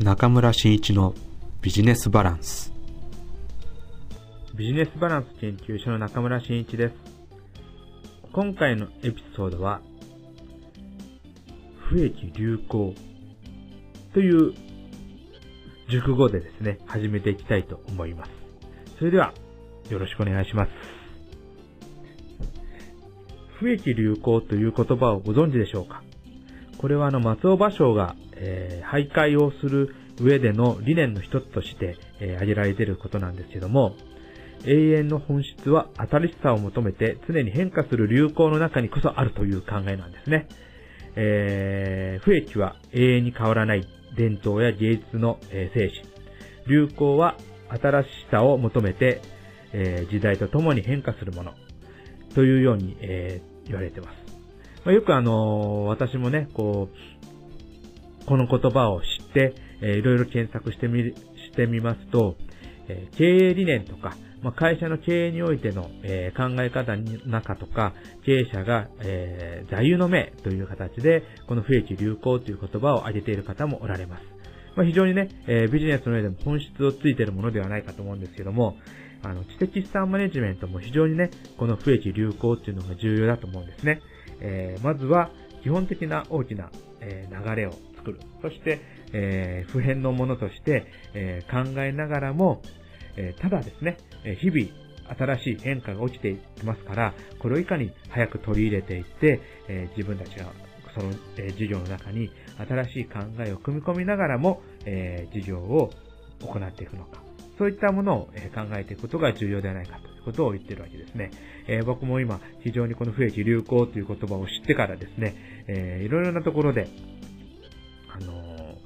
中村真一のビジネスバランスビジネスバランス研究所の中村真一です今回のエピソードは不益流行という熟語でですね、始めていきたいと思います。それでは、よろしくお願いします。不益流行という言葉をご存知でしょうか？これはあの、松尾芭蕉が、えー、徘徊をする上での理念の一つとして、えー、挙げられていることなんですけども、永遠の本質は新しさを求めて常に変化する流行の中にこそあるという考えなんですね。えー、不益は永遠に変わらない伝統や芸術の、えー、精神。流行は新しさを求めて、えー、時代とともに変化するもの。というように、えー、言われています。まあ、よくあの私もね、こう、この言葉を知って、えー、いろいろ検索してみ、してみますと、えー、経営理念とか、まあ、会社の経営においての、えー、考え方の中とか、経営者が、えー、座右の銘という形で、この不益流行という言葉を挙げている方もおられます。まあ、非常にね、えー、ビジネスの上でも本質をついているものではないかと思うんですけども、あの、知的資産マネジメントも非常にね、この不益流行っていうのが重要だと思うんですね。えー、まずは、基本的な大きな、えー、流れを作る。そして、えー、普遍のものとして、えー、考えながらも、えー、ただですね、え日々新しい変化が起きていきますから、これをいかに早く取り入れていって、え自分たちがその、え事業の中に新しい考えを組み込みながらも、え事業を行っていくのか。そういったものを考えていくことが重要ではないかということを言っているわけですね。えー、僕も今、非常にこの不益流行という言葉を知ってからですね、えー、いろいろなところで、あの、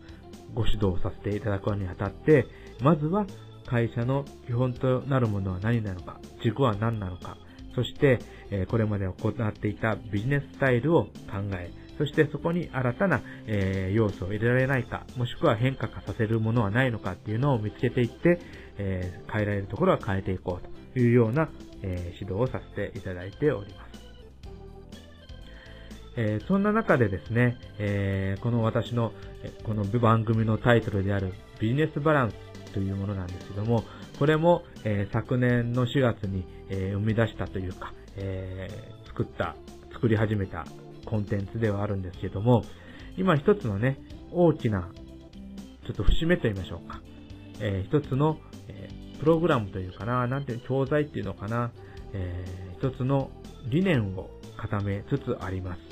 ご指導させていただくにあたって、まずは会社の基本となるものは何なのか、軸は何なのか、そして、えこれまで行っていたビジネススタイルを考え、そしてそこに新たな、え要素を入れられないか、もしくは変化化させるものはないのかっていうのを見つけていって、え変えられるところは変えていこうというような、え指導をさせていただいております。えー、そんな中でですね、えー、この私の、この番組のタイトルであるビジネスバランスというものなんですけども、これも、えー、昨年の4月に、えー、生み出したというか、えー、作った、作り始めたコンテンツではあるんですけども、今一つのね、大きな、ちょっと節目と言いましょうか。えー、一つの、えー、プログラムというかな、なんていう、教材っていうのかな、えー、一つの理念を固めつつあります。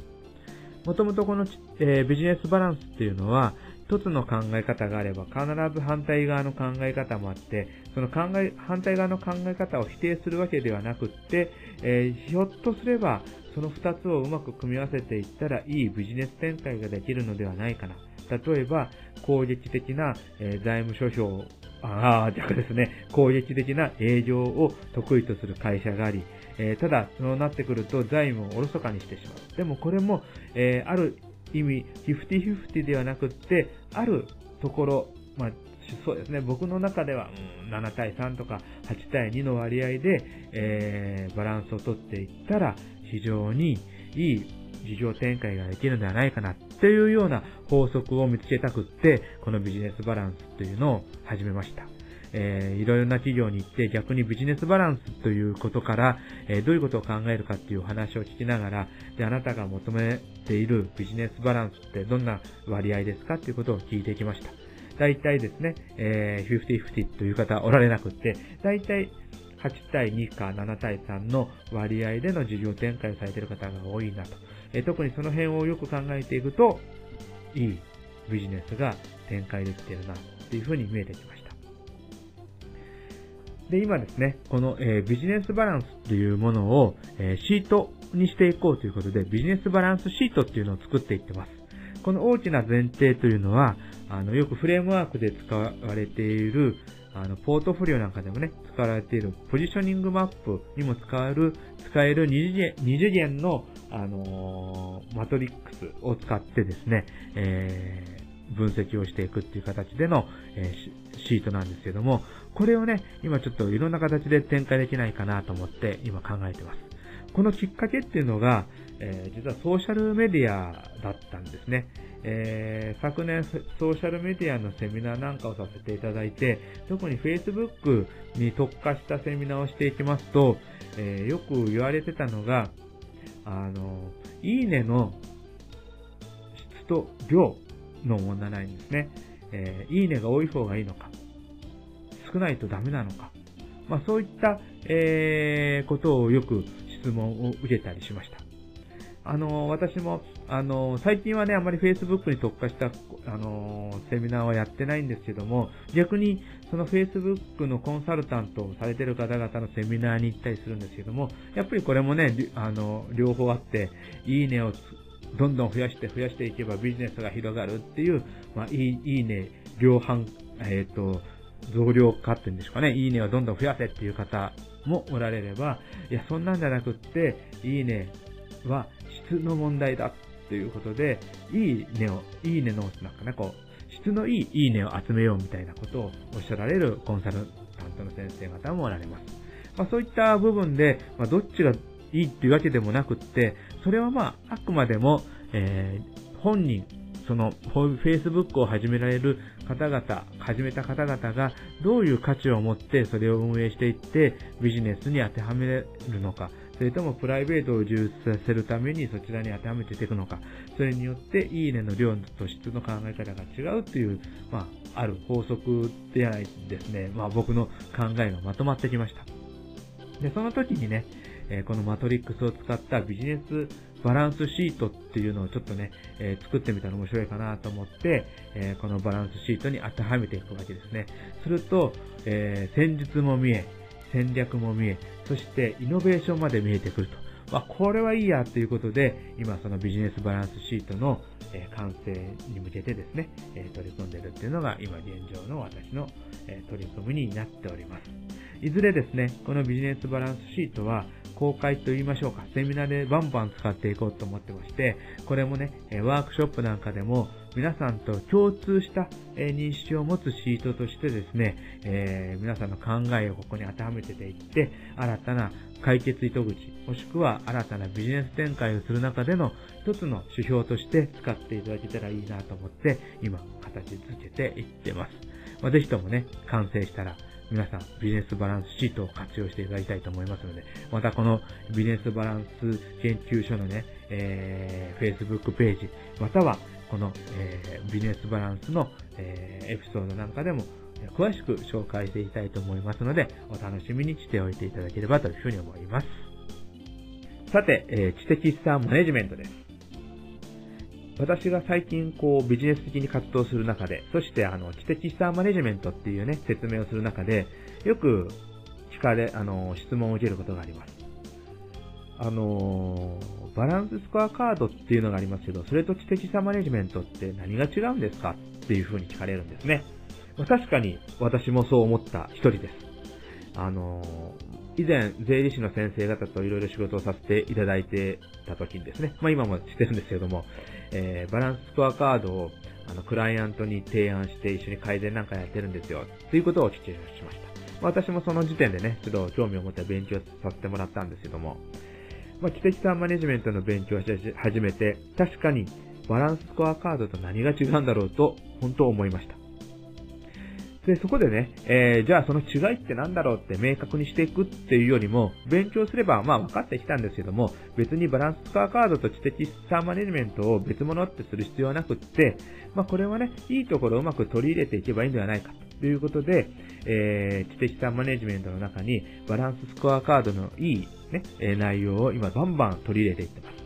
もともとこの、えー、ビジネスバランスっていうのは、一つの考え方があれば必ず反対側の考え方もあって、その考え、反対側の考え方を否定するわけではなくって、えー、ひょっとすれば、その二つをうまく組み合わせていったらいいビジネス展開ができるのではないかな。例えば、攻撃的な、えー、財務諸表、ああ、逆ですね、攻撃的な営業を得意とする会社があり、えー、ただ、そうなってくると財務をおろそかにしてしまう。でもこれも、えー、ある意味、50-50ではなくって、あるところ、まあ、そうですね、僕の中では、うん、7対3とか8対2の割合で、えー、バランスをとっていったら、非常にいい事業展開ができるのではないかなっていうような法則を見つけたくって、このビジネスバランスというのを始めました。えー、いろいろな企業に行って逆にビジネスバランスということから、えー、どういうことを考えるかっていう話を聞きながら、で、あなたが求めているビジネスバランスってどんな割合ですか？っていうことを聞いてきました。大体ですね、えー、50-50という方おられなくって、大体8対2か7対3の割合での事業展開をされている方が多いなと。えー、特にその辺をよく考えていくと、いいビジネスが展開できているなっていうふうに見えてきました。で、今ですね、この、えー、ビジネスバランスっていうものを、えー、シートにしていこうということで、ビジネスバランスシートっていうのを作っていってます。この大きな前提というのは、あの、よくフレームワークで使われている、あの、ポートフォリオなんかでもね、使われているポジショニングマップにも使える、使える二次元、二次元の、あのー、マトリックスを使ってですね、えー、分析をしていくっていう形での、えー、シートなんですけども、これをね、今ちょっといろんな形で展開できないかなと思って今考えてます。このきっかけっていうのが、えー、実はソーシャルメディアだったんですね。えー、昨年ソーシャルメディアのセミナーなんかをさせていただいて、特に Facebook に特化したセミナーをしていきますと、えー、よく言われてたのが、あの、いいねの質と量の問題なんですね。えー、いいねが多い方がいいのか、少ないとダメなのか、まあそういった、えー、ことをよく質問を受けたりしました。あの、私も、あの、最近はね、あまり Facebook に特化した、あの、セミナーはやってないんですけども、逆に、その Facebook のコンサルタントをされてる方々のセミナーに行ったりするんですけども、やっぱりこれもね、あの、両方あって、いいねをどんどん増やして増やしていけばビジネスが広がるっていう、まあ、いい、いいね、量販、えっ、ー、と、増量化っていうんですかね、いいねをどんどん増やせっていう方もおられれば、いや、そんなんじゃなくって、いいねは質の問題だということで、いいねを、いいねの、なんかね、こう、質のいいいいねを集めようみたいなことをおっしゃられるコンサルタントの先生方もおられます。まあ、そういった部分で、まあ、どっちがいいっていうわけでもなくって、それはまあ、あくまでも、えー、本人、その、Facebook を始められる方々、始めた方々がどういう価値を持ってそれを運営していってビジネスに当てはめるのか、それともプライベートを充実させるためにそちらに当てはめていくのか、それによっていいねの量と質の考え方が違うという、まあ、ある法則ではないですね、まあ僕の考えがまとまってきました。で、その時にね、えこのマトリックスを使ったビジネスバランスシートっていうのをちょっとね、えー、作ってみたら面白いかなと思って、えー、このバランスシートに当てはめていくわけですね。すると、えー、戦術も見え、戦略も見え、そしてイノベーションまで見えてくると。まあ、これはいいやということで、今そのビジネスバランスシートの、え完成に向けてですね、え取り組んでるっていうのが今現状の私の、え取り組みになっております。いずれですね、このビジネスバランスシートは公開と言いましょうか、セミナーでバンバン使っていこうと思ってまして、これもね、ワークショップなんかでも皆さんと共通した認識を持つシートとしてですね、えー、皆さんの考えをここに当てはめてていって、新たな解決糸口、もしくは新たなビジネス展開をする中での一つの指標として使っていただけたらいいなと思って、今、形付けていってます。まあ、ぜひともね、完成したら、皆さん、ビジネスバランスシートを活用していただきたいと思いますので、またこのビジネスバランス研究所のね、えー、Facebook ページ、またはこの、えー、ビジネスバランスの、えー、エピソードなんかでも詳しく紹介していきたいと思いますので、お楽しみにしておいていただければというふうに思います。さて、えー、知的資産マネジメントです。私が最近こうビジネス的に活動する中で、そしてあの知的資産マネジメントっていうね、説明をする中で、よく聞かれ、あの、質問を受けることがあります。あの、バランススコアカードっていうのがありますけど、それと知的資産マネジメントって何が違うんですかっていうふうに聞かれるんですね。確かに私もそう思った一人です。あの、以前、税理士の先生方といろいろ仕事をさせていただいてた時にですね、まあ今もしてるんですけども、えー、バランススコアカードをあのクライアントに提案して一緒に改善なんかやってるんですよ、ということをお聞きしました。私もその時点でね、ちょっと興味を持って勉強させてもらったんですけども、まあ、知的産マネジメントの勉強をし始めて、確かにバランススコアカードと何が違うんだろうと、本当思いました。で、そこでね、えー、じゃあその違いって何だろうって明確にしていくっていうよりも、勉強すればまあ分かってきたんですけども、別にバランススコアカードと知的資産マネジメントを別物ってする必要はなくって、まあこれはね、いいところをうまく取り入れていけばいいんではないかということで、えー、知的資産マネジメントの中にバランススコアカードのいいね、え内容を今バンバン取り入れていってます。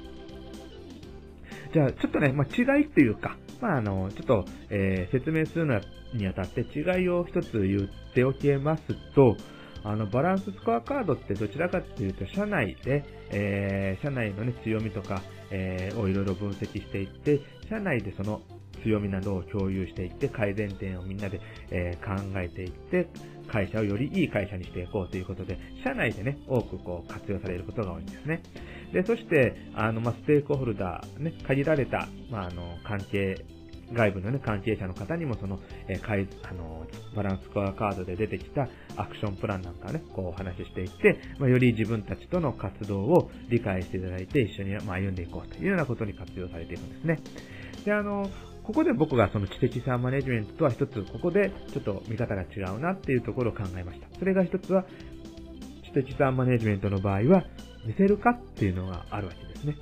じゃあ、ちょっとね、まあ、違いっていうか、まあ、あの、ちょっと、えー、説明するのにあたって違いを一つ言っておきますと、あの、バランススコアカードってどちらかっていうと、社内で、えー、社内のね、強みとか、えー、をいろいろ分析していって、社内でその強みなどを共有していって、改善点をみんなで、えー、考えていって、会社をよりいい会社にしていこうということで、社内でね、多くこう活用されることが多いんですね。で、そして、あの、まあ、ステークホルダー、ね、限られた、まあ、あの、関係外部のね、関係者の方にもその、えー、かい、あの、バランスコアカードで出てきたアクションプランなんかね、こうお話ししていって、まあ、より自分たちとの活動を理解していただいて一緒に、まあ、歩んでいこうというようなことに活用されていくんですね。で、あの、ここで僕がその知的さマネジメントとは一つ、ここでちょっと見方が違うなっていうところを考えました。それが一つは、知的さマネジメントの場合は、見せるかっていうのがあるわけですね。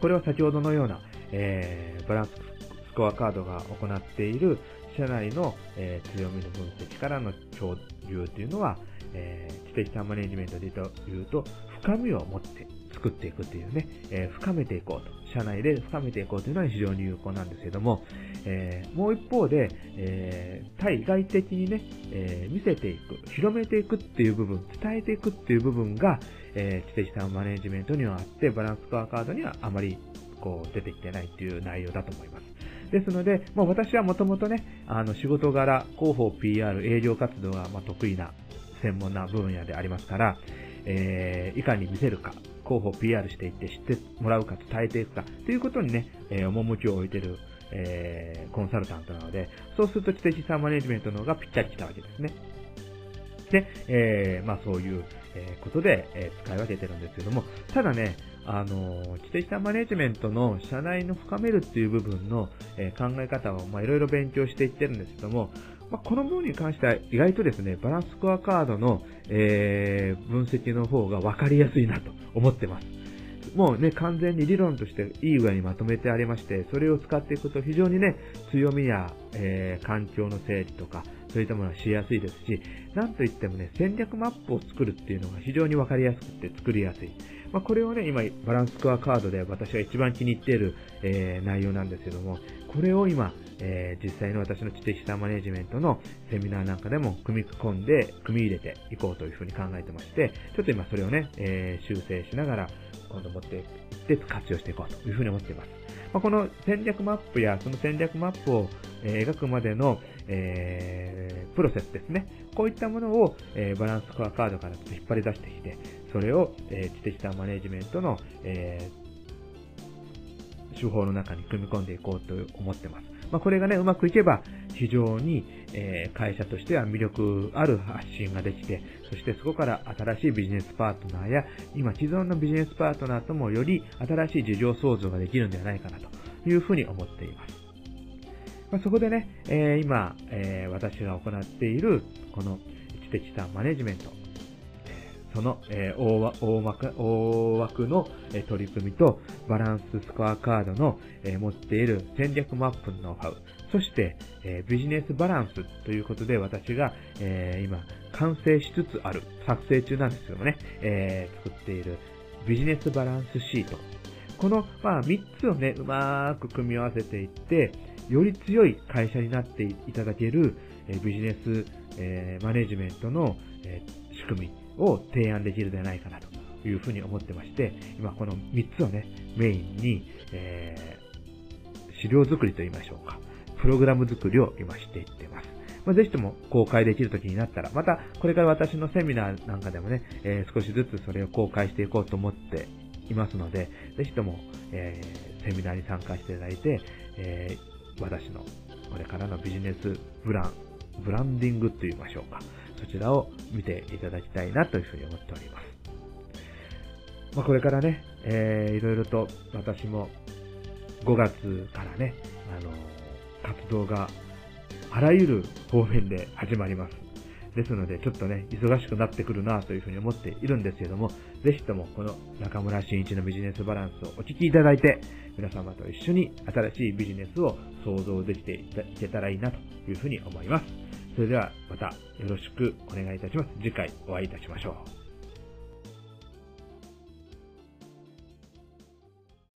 これは先ほどのような、えー、バランススコアカードが行っている社内の、えー、強みの分析からの共有というのは、えー、知的さマネジメントで言うと、深みを持って作っていくっていうね、えー、深めていこうと。社内で深めていこうというのは非常に有効なんですけども、えー、もう一方で、えー、対外的にね、え見せていく、広めていくっていう部分、伝えていくっていう部分が、え知的さマネジメントにはあって、バランスコアカードにはあまりこう出てきてないっていう内容だと思います。ですので、もう私はもともとね、あの仕事柄、広報 PR、営業活動がま得意な専門な分野でありますから、えー、いかに見せるか、広報 PR していって知ってもらうか伝えていくかということにね、えー、趣を置いてる、えー、コンサルタントなので、そうすると知的さマネジメントの方がぴったり来たわけですね。で、えー、まあそういう、えことで、え使い分けてるんですけども、ただね、あの、知的さマネジメントの社内の深めるっていう部分の、え考え方を、まあいろいろ勉強していってるんですけども、まあ、この部分に関しては意外とですね、バランスコアカードの、えー、分析の方が分かりやすいなと思ってます。もうね、完全に理論としていい具合にまとめてありまして、それを使っていくと非常にね、強みや、えー、環境の整理とか、そういったものはしやすいですし、なんといってもね、戦略マップを作るっていうのが非常に分かりやすくて作りやすい。まあ、これをね、今、バランスコアカードで私が一番気に入っている、えー、内容なんですけども、これを今、えー、実際の私の知的さマネジメントのセミナーなんかでも組み込んで、組み入れていこうというふうに考えてまして、ちょっと今それをね、えー、修正しながら、今度持っていって活用していこうというふうに思っています。まあ、この戦略マップやその戦略マップを、え描くまでの、えー、プロセスですね。こういったものを、えー、バランスコアカードから引っ張り出してきて、それを、えー、知的さマネジメントの、え手法の中に組み込んでいこうと思ってます。まあ、これがね、うまくいけば、非常に、え、会社としては魅力ある発信ができて、そしてそこから新しいビジネスパートナーや、今既存のビジネスパートナーともより新しい事業創造ができるんではないかなというふうに思っています。まあ、そこでね、え、今、え、私が行っている、この知的さマネジメント、その、えー、大大枠大枠の、えー、取り組みと、バランススコアカードの、えー、持っている戦略マップのノウハウ、そして、えビジネスバランスということで私が、え今、完成しつつある、作成中なんですけどもね、え作っているビジネスバランスシート。この、まあ、3つをね、うまく組み合わせていって、より強い会社になっていただける、えビジネス、えマネジメントの、え仕組み、を提案できるではないかなというふうに思ってまして、今この3つをね、メインに、えー、資料作りと言いましょうか。プログラム作りを今していってます。まあ、ぜひとも公開できる時になったら、またこれから私のセミナーなんかでもね、えー、少しずつそれを公開していこうと思っていますので、ぜひとも、えー、セミナーに参加していただいて、えー、私のこれからのビジネスブラン、ブランディングと言いましょうか。そちらを見ていただきたいなというふうに思っております。まあ、これからね、えー、いろいろと私も5月からね、あのー、活動があらゆる方面で始まります。ですので、ちょっとね、忙しくなってくるなというふうに思っているんですけども、ぜひともこの中村真一のビジネスバランスをお聞きいただいて、皆様と一緒に新しいビジネスを創造できていけたらいいなというふうに思います。それではまたよろしくお願いいたします。次回お会いいたしましょう。